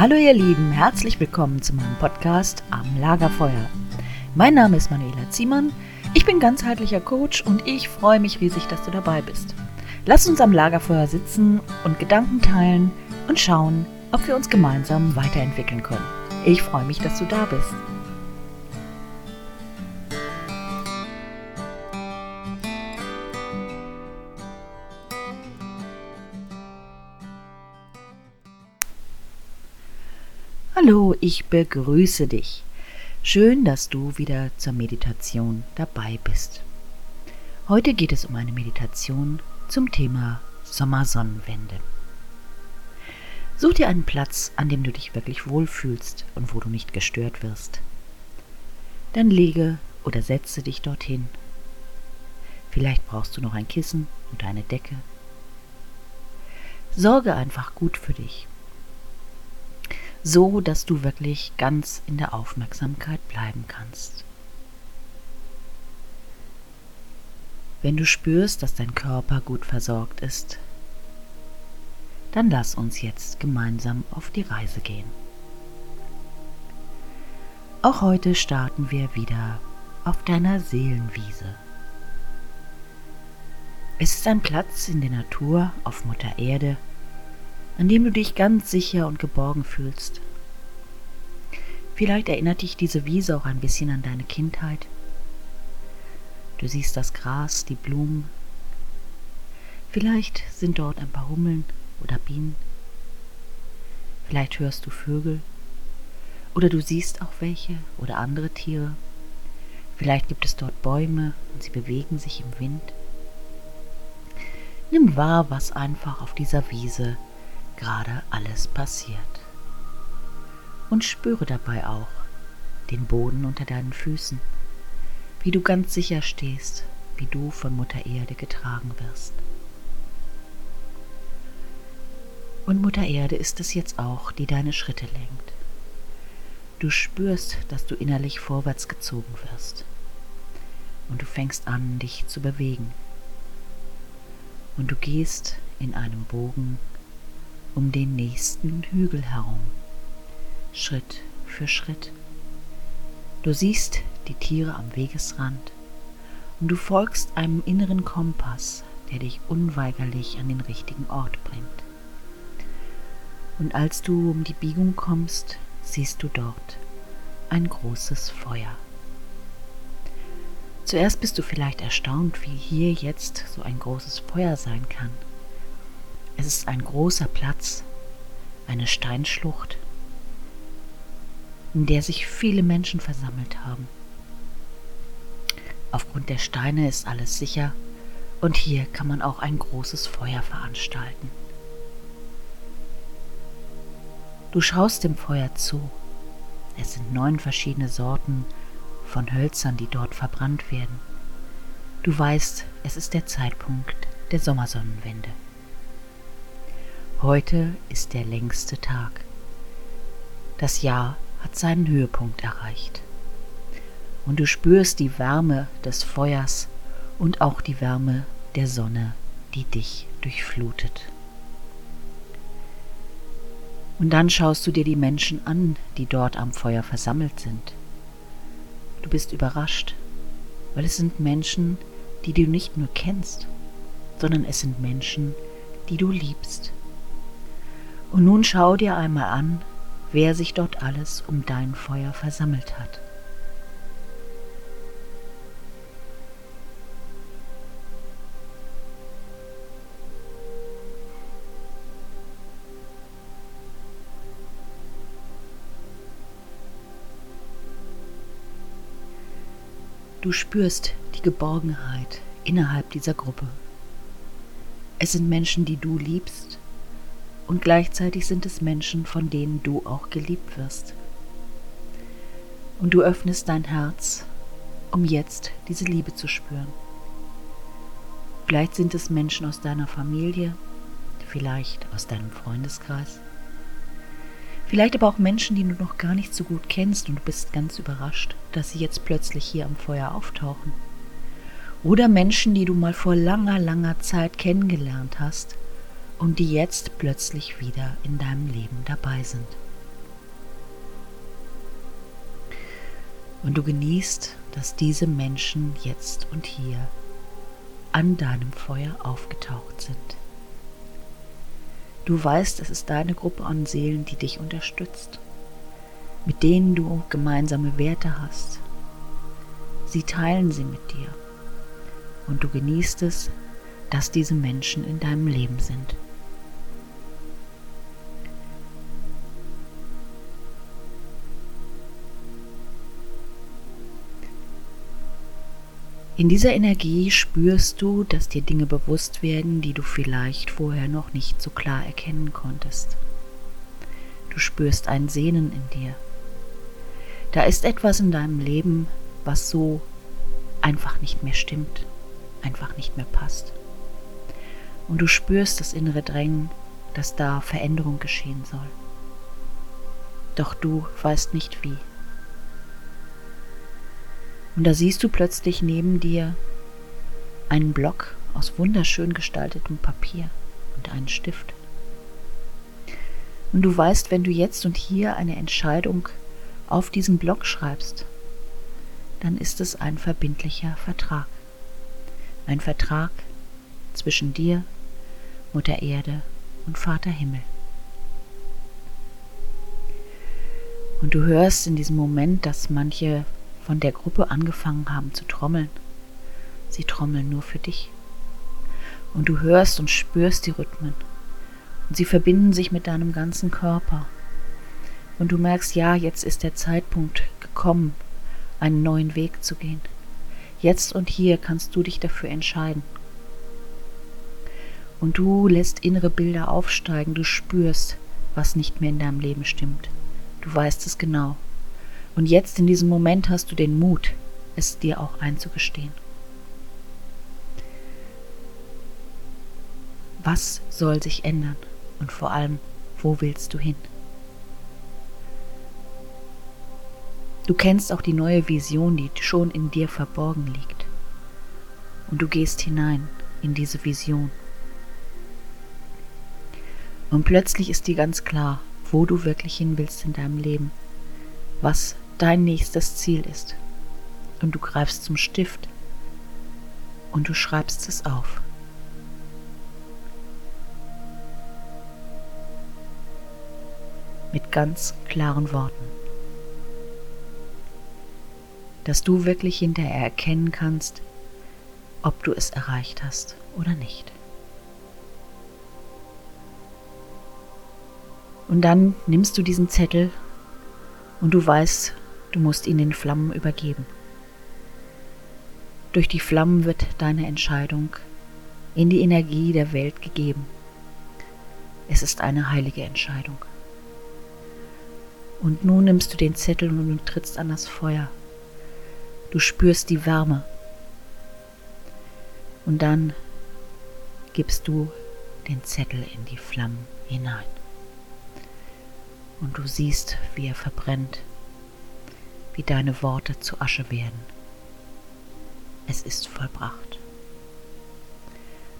Hallo ihr Lieben, herzlich willkommen zu meinem Podcast Am Lagerfeuer. Mein Name ist Manuela Ziemann, ich bin ganzheitlicher Coach und ich freue mich riesig, dass du dabei bist. Lass uns am Lagerfeuer sitzen und Gedanken teilen und schauen, ob wir uns gemeinsam weiterentwickeln können. Ich freue mich, dass du da bist. Hallo, ich begrüße dich. Schön, dass du wieder zur Meditation dabei bist. Heute geht es um eine Meditation zum Thema Sommersonnenwende. Such dir einen Platz, an dem du dich wirklich wohlfühlst und wo du nicht gestört wirst. Dann lege oder setze dich dorthin. Vielleicht brauchst du noch ein Kissen und eine Decke. Sorge einfach gut für dich so dass du wirklich ganz in der Aufmerksamkeit bleiben kannst. Wenn du spürst, dass dein Körper gut versorgt ist, dann lass uns jetzt gemeinsam auf die Reise gehen. Auch heute starten wir wieder auf deiner Seelenwiese. Es ist ein Platz in der Natur auf Mutter Erde, an dem du dich ganz sicher und geborgen fühlst. Vielleicht erinnert dich diese Wiese auch ein bisschen an deine Kindheit. Du siehst das Gras, die Blumen. Vielleicht sind dort ein paar Hummeln oder Bienen. Vielleicht hörst du Vögel oder du siehst auch welche oder andere Tiere. Vielleicht gibt es dort Bäume und sie bewegen sich im Wind. Nimm wahr, was einfach auf dieser Wiese gerade alles passiert. Und spüre dabei auch den Boden unter deinen Füßen, wie du ganz sicher stehst, wie du von Mutter Erde getragen wirst. Und Mutter Erde ist es jetzt auch, die deine Schritte lenkt. Du spürst, dass du innerlich vorwärts gezogen wirst. Und du fängst an, dich zu bewegen. Und du gehst in einem Bogen um den nächsten Hügel herum, Schritt für Schritt. Du siehst die Tiere am Wegesrand und du folgst einem inneren Kompass, der dich unweigerlich an den richtigen Ort bringt. Und als du um die Biegung kommst, siehst du dort ein großes Feuer. Zuerst bist du vielleicht erstaunt, wie hier jetzt so ein großes Feuer sein kann. Es ist ein großer Platz, eine Steinschlucht, in der sich viele Menschen versammelt haben. Aufgrund der Steine ist alles sicher und hier kann man auch ein großes Feuer veranstalten. Du schaust dem Feuer zu. Es sind neun verschiedene Sorten von Hölzern, die dort verbrannt werden. Du weißt, es ist der Zeitpunkt der Sommersonnenwende. Heute ist der längste Tag. Das Jahr hat seinen Höhepunkt erreicht. Und du spürst die Wärme des Feuers und auch die Wärme der Sonne, die dich durchflutet. Und dann schaust du dir die Menschen an, die dort am Feuer versammelt sind. Du bist überrascht, weil es sind Menschen, die du nicht nur kennst, sondern es sind Menschen, die du liebst und nun schau dir einmal an, wer sich dort alles um dein Feuer versammelt hat. Du spürst die Geborgenheit innerhalb dieser Gruppe. Es sind Menschen, die du liebst und gleichzeitig sind es Menschen, von denen du auch geliebt wirst. Und du öffnest dein Herz, um jetzt diese Liebe zu spüren. Vielleicht sind es Menschen aus deiner Familie, vielleicht aus deinem Freundeskreis, vielleicht aber auch Menschen, die du noch gar nicht so gut kennst und du bist ganz überrascht, dass sie jetzt plötzlich hier am Feuer auftauchen. Oder Menschen, die du mal vor langer, langer Zeit kennengelernt hast und die jetzt plötzlich wieder in deinem Leben dabei sind. Und du genießt, dass diese Menschen jetzt und hier an deinem Feuer aufgetaucht sind. Du weißt, es ist deine Gruppe an Seelen, die dich unterstützt, mit denen du gemeinsame Werte hast. Sie teilen sie mit dir und du genießt es, dass diese Menschen in deinem Leben sind. In dieser Energie spürst du, dass dir Dinge bewusst werden, die du vielleicht vorher noch nicht so klar erkennen konntest. Du spürst ein Sehnen in dir. Da ist etwas in deinem Leben, was so einfach nicht mehr stimmt, einfach nicht mehr passt. Und du spürst das innere Drängen, dass da Veränderung geschehen soll. Doch du weißt nicht wie. Und da siehst du plötzlich neben dir einen Block aus wunderschön gestaltetem Papier und einen Stift. Und du weißt, wenn du jetzt und hier eine Entscheidung auf diesen Block schreibst, dann ist es ein verbindlicher Vertrag. Ein Vertrag zwischen dir, Mutter Erde und Vater Himmel. Und du hörst in diesem Moment, dass manche von der Gruppe angefangen haben zu trommeln. Sie trommeln nur für dich. Und du hörst und spürst die Rhythmen. Und sie verbinden sich mit deinem ganzen Körper. Und du merkst, ja, jetzt ist der Zeitpunkt gekommen, einen neuen Weg zu gehen. Jetzt und hier kannst du dich dafür entscheiden. Und du lässt innere Bilder aufsteigen, du spürst, was nicht mehr in deinem Leben stimmt. Du weißt es genau. Und jetzt in diesem Moment hast du den Mut, es dir auch einzugestehen. Was soll sich ändern? Und vor allem, wo willst du hin? Du kennst auch die neue Vision, die schon in dir verborgen liegt. Und du gehst hinein in diese Vision. Und plötzlich ist dir ganz klar, wo du wirklich hin willst in deinem Leben was dein nächstes Ziel ist. Und du greifst zum Stift und du schreibst es auf. Mit ganz klaren Worten. Dass du wirklich hinterher erkennen kannst, ob du es erreicht hast oder nicht. Und dann nimmst du diesen Zettel und du weißt, du musst ihn den Flammen übergeben. Durch die Flammen wird deine Entscheidung in die Energie der Welt gegeben. Es ist eine heilige Entscheidung. Und nun nimmst du den Zettel und du trittst an das Feuer. Du spürst die Wärme. Und dann gibst du den Zettel in die Flammen hinein und du siehst, wie er verbrennt, wie deine Worte zu Asche werden. Es ist vollbracht.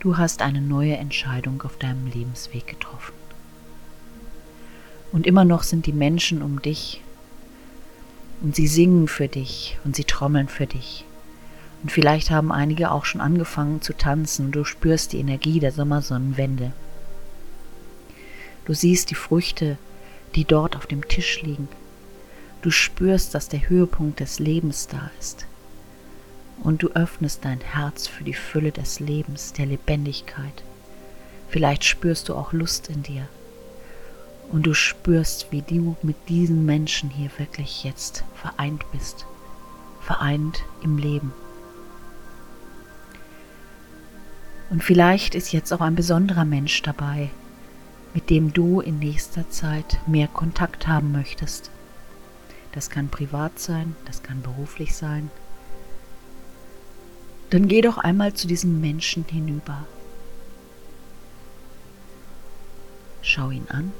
Du hast eine neue Entscheidung auf deinem Lebensweg getroffen. Und immer noch sind die Menschen um dich und sie singen für dich und sie trommeln für dich. Und vielleicht haben einige auch schon angefangen zu tanzen und du spürst die Energie der Sommersonnenwende. Du siehst die Früchte die dort auf dem Tisch liegen. Du spürst, dass der Höhepunkt des Lebens da ist. Und du öffnest dein Herz für die Fülle des Lebens, der Lebendigkeit. Vielleicht spürst du auch Lust in dir. Und du spürst, wie du mit diesen Menschen hier wirklich jetzt vereint bist. Vereint im Leben. Und vielleicht ist jetzt auch ein besonderer Mensch dabei, mit dem du in nächster Zeit mehr Kontakt haben möchtest. Das kann privat sein, das kann beruflich sein. Dann geh doch einmal zu diesem Menschen hinüber. Schau ihn an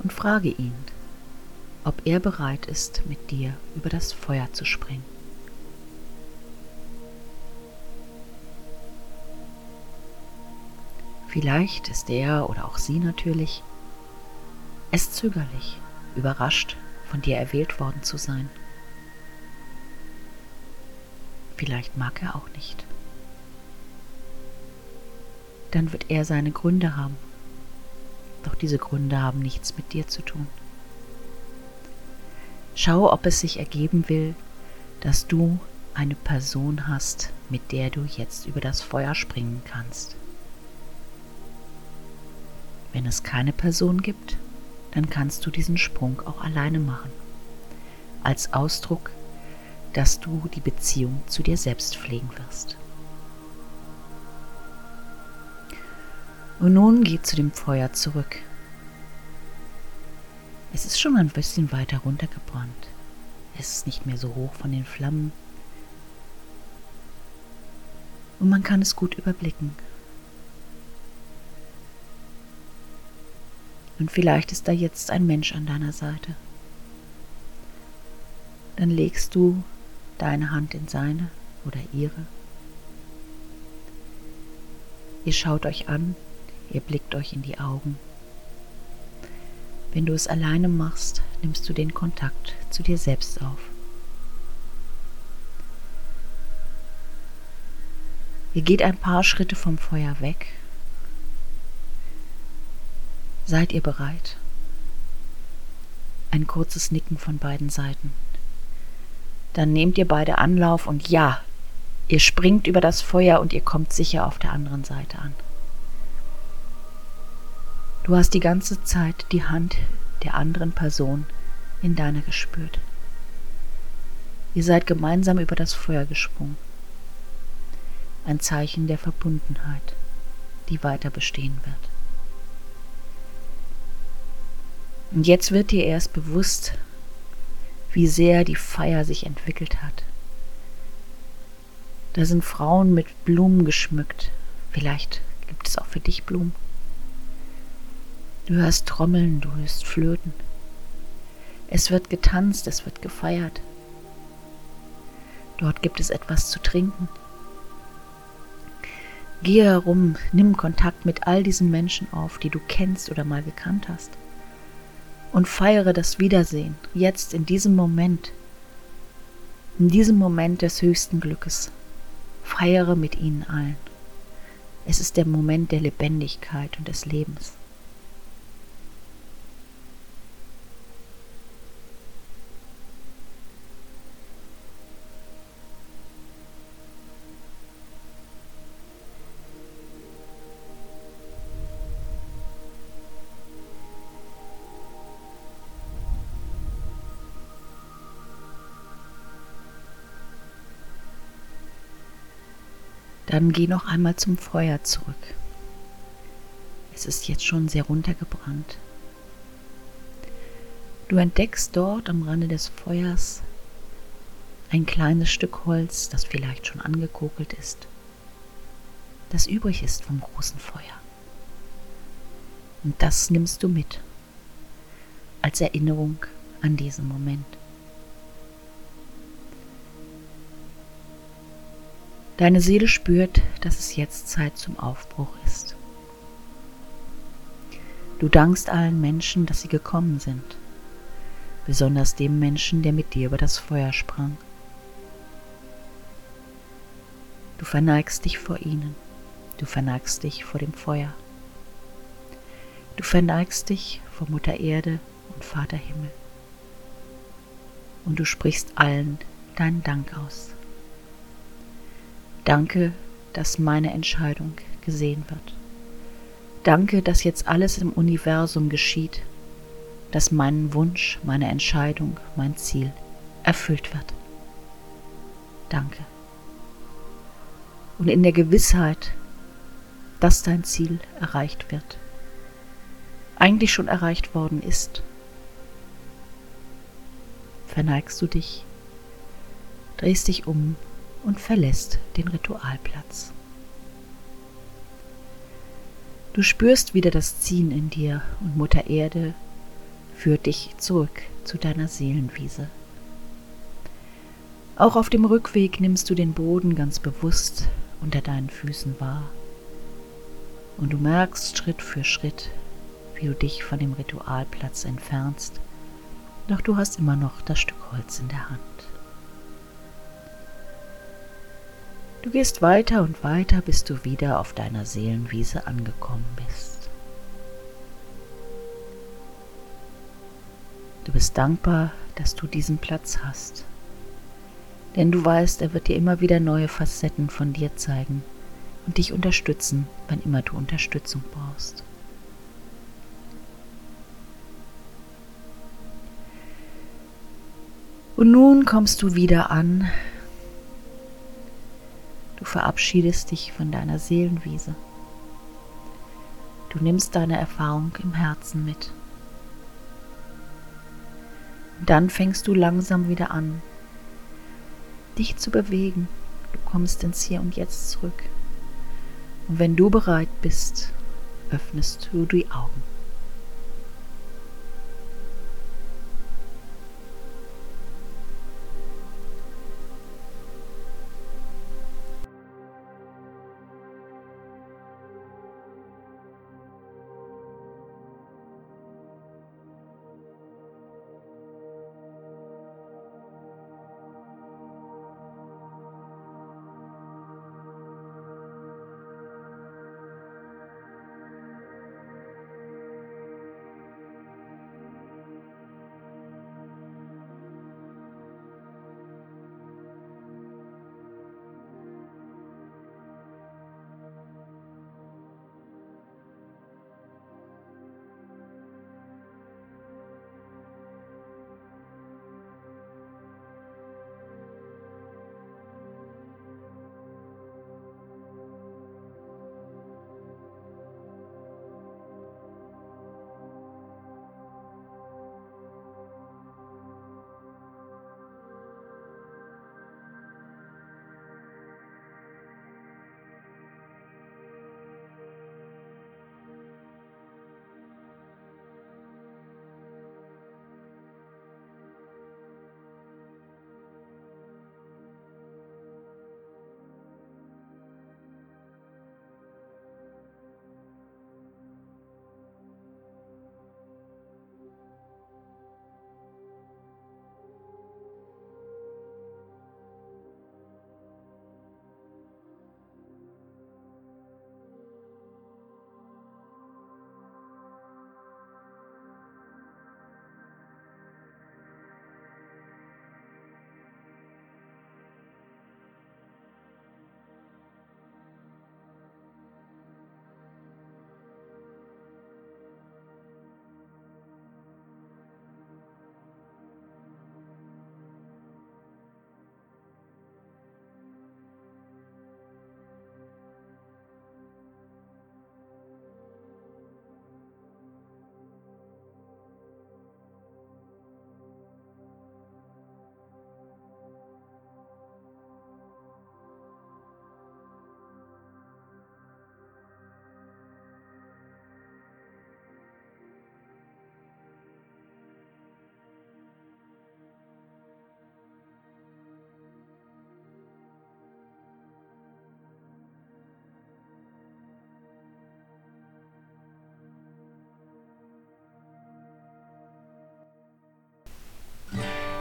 und frage ihn, ob er bereit ist, mit dir über das Feuer zu springen. Vielleicht ist er oder auch sie natürlich es zögerlich, überrascht, von dir erwählt worden zu sein. Vielleicht mag er auch nicht. Dann wird er seine Gründe haben. Doch diese Gründe haben nichts mit dir zu tun. Schau, ob es sich ergeben will, dass du eine Person hast, mit der du jetzt über das Feuer springen kannst. Wenn es keine Person gibt, dann kannst du diesen Sprung auch alleine machen. Als Ausdruck, dass du die Beziehung zu dir selbst pflegen wirst. Und nun geh zu dem Feuer zurück. Es ist schon ein bisschen weiter runtergebrannt. Es ist nicht mehr so hoch von den Flammen. Und man kann es gut überblicken. Und vielleicht ist da jetzt ein Mensch an deiner Seite. Dann legst du deine Hand in seine oder ihre. Ihr schaut euch an, ihr blickt euch in die Augen. Wenn du es alleine machst, nimmst du den Kontakt zu dir selbst auf. Ihr geht ein paar Schritte vom Feuer weg Seid ihr bereit? Ein kurzes Nicken von beiden Seiten. Dann nehmt ihr beide Anlauf und ja, ihr springt über das Feuer und ihr kommt sicher auf der anderen Seite an. Du hast die ganze Zeit die Hand der anderen Person in deiner gespürt. Ihr seid gemeinsam über das Feuer gesprungen. Ein Zeichen der Verbundenheit, die weiter bestehen wird. Und jetzt wird dir erst bewusst, wie sehr die Feier sich entwickelt hat. Da sind Frauen mit Blumen geschmückt. Vielleicht gibt es auch für dich Blumen. Du hörst Trommeln, du hörst Flöten. Es wird getanzt, es wird gefeiert. Dort gibt es etwas zu trinken. Gehe herum, nimm Kontakt mit all diesen Menschen auf, die du kennst oder mal gekannt hast und feiere das Wiedersehen, jetzt in diesem Moment, in diesem Moment des höchsten Glückes. Feiere mit ihnen allen. Es ist der Moment der Lebendigkeit und des Lebens. Dann geh noch einmal zum Feuer zurück. Es ist jetzt schon sehr runtergebrannt. Du entdeckst dort am Rande des Feuers ein kleines Stück Holz, das vielleicht schon angekokelt ist, das übrig ist vom großen Feuer. Und das nimmst du mit als Erinnerung an diesen Moment. Deine Seele spürt, dass es jetzt Zeit zum Aufbruch ist. Du dankst allen Menschen, dass sie gekommen sind, besonders dem Menschen, der mit dir über das Feuer sprang. Du verneigst dich vor ihnen, du verneigst dich vor dem Feuer. Du verneigst dich vor Mutter Erde und Vater Himmel. Und du sprichst allen deinen Dank aus. Danke, dass meine Entscheidung gesehen wird. Danke, dass jetzt alles im Universum geschieht, dass mein Wunsch, meine Entscheidung, mein Ziel erfüllt wird. Danke. Und in der Gewissheit, dass dein Ziel erreicht wird, eigentlich schon erreicht worden ist, verneigst du dich, drehst dich um und verlässt den Ritualplatz. Du spürst wieder das Ziehen in dir und Mutter Erde führt dich zurück zu deiner Seelenwiese. Auch auf dem Rückweg nimmst du den Boden ganz bewusst unter deinen Füßen wahr. Und du merkst Schritt für Schritt, wie du dich von dem Ritualplatz entfernst Doch du hast immer noch das Stück Holz in der Hand. Du gehst weiter und weiter, bis du wieder auf deiner Seelenwiese angekommen bist. Du bist dankbar, dass du diesen Platz hast. Denn du weißt, er wird dir immer wieder neue Facetten von dir zeigen und dich unterstützen, wann immer du Unterstützung brauchst. Und nun kommst du wieder an Du verabschiedest dich von deiner Seelenwiese. Du nimmst deine Erfahrung im Herzen mit. Und dann fängst du langsam wieder an, dich zu bewegen. Du kommst ins Hier und Jetzt zurück. Und wenn du bereit bist, öffnest du die Augen.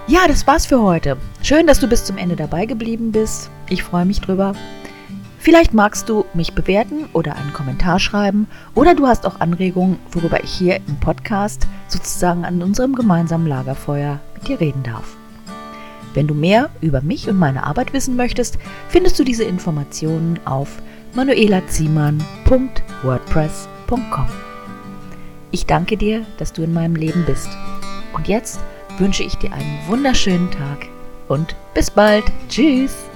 Ja, das war's für heute. Schön, dass du bis zum Ende dabei geblieben bist. Ich freue mich drüber. Vielleicht magst du mich bewerten oder einen Kommentar schreiben oder du hast auch Anregungen, worüber ich hier im Podcast sozusagen an unserem gemeinsamen Lagerfeuer mit dir reden darf. Wenn du mehr über mich und meine Arbeit wissen möchtest, findest du diese Informationen auf manuelaziemann.wordpress.com. Ich danke dir, dass du in meinem Leben bist. Und jetzt wünsche ich dir einen wunderschönen Tag und bis bald. Tschüss.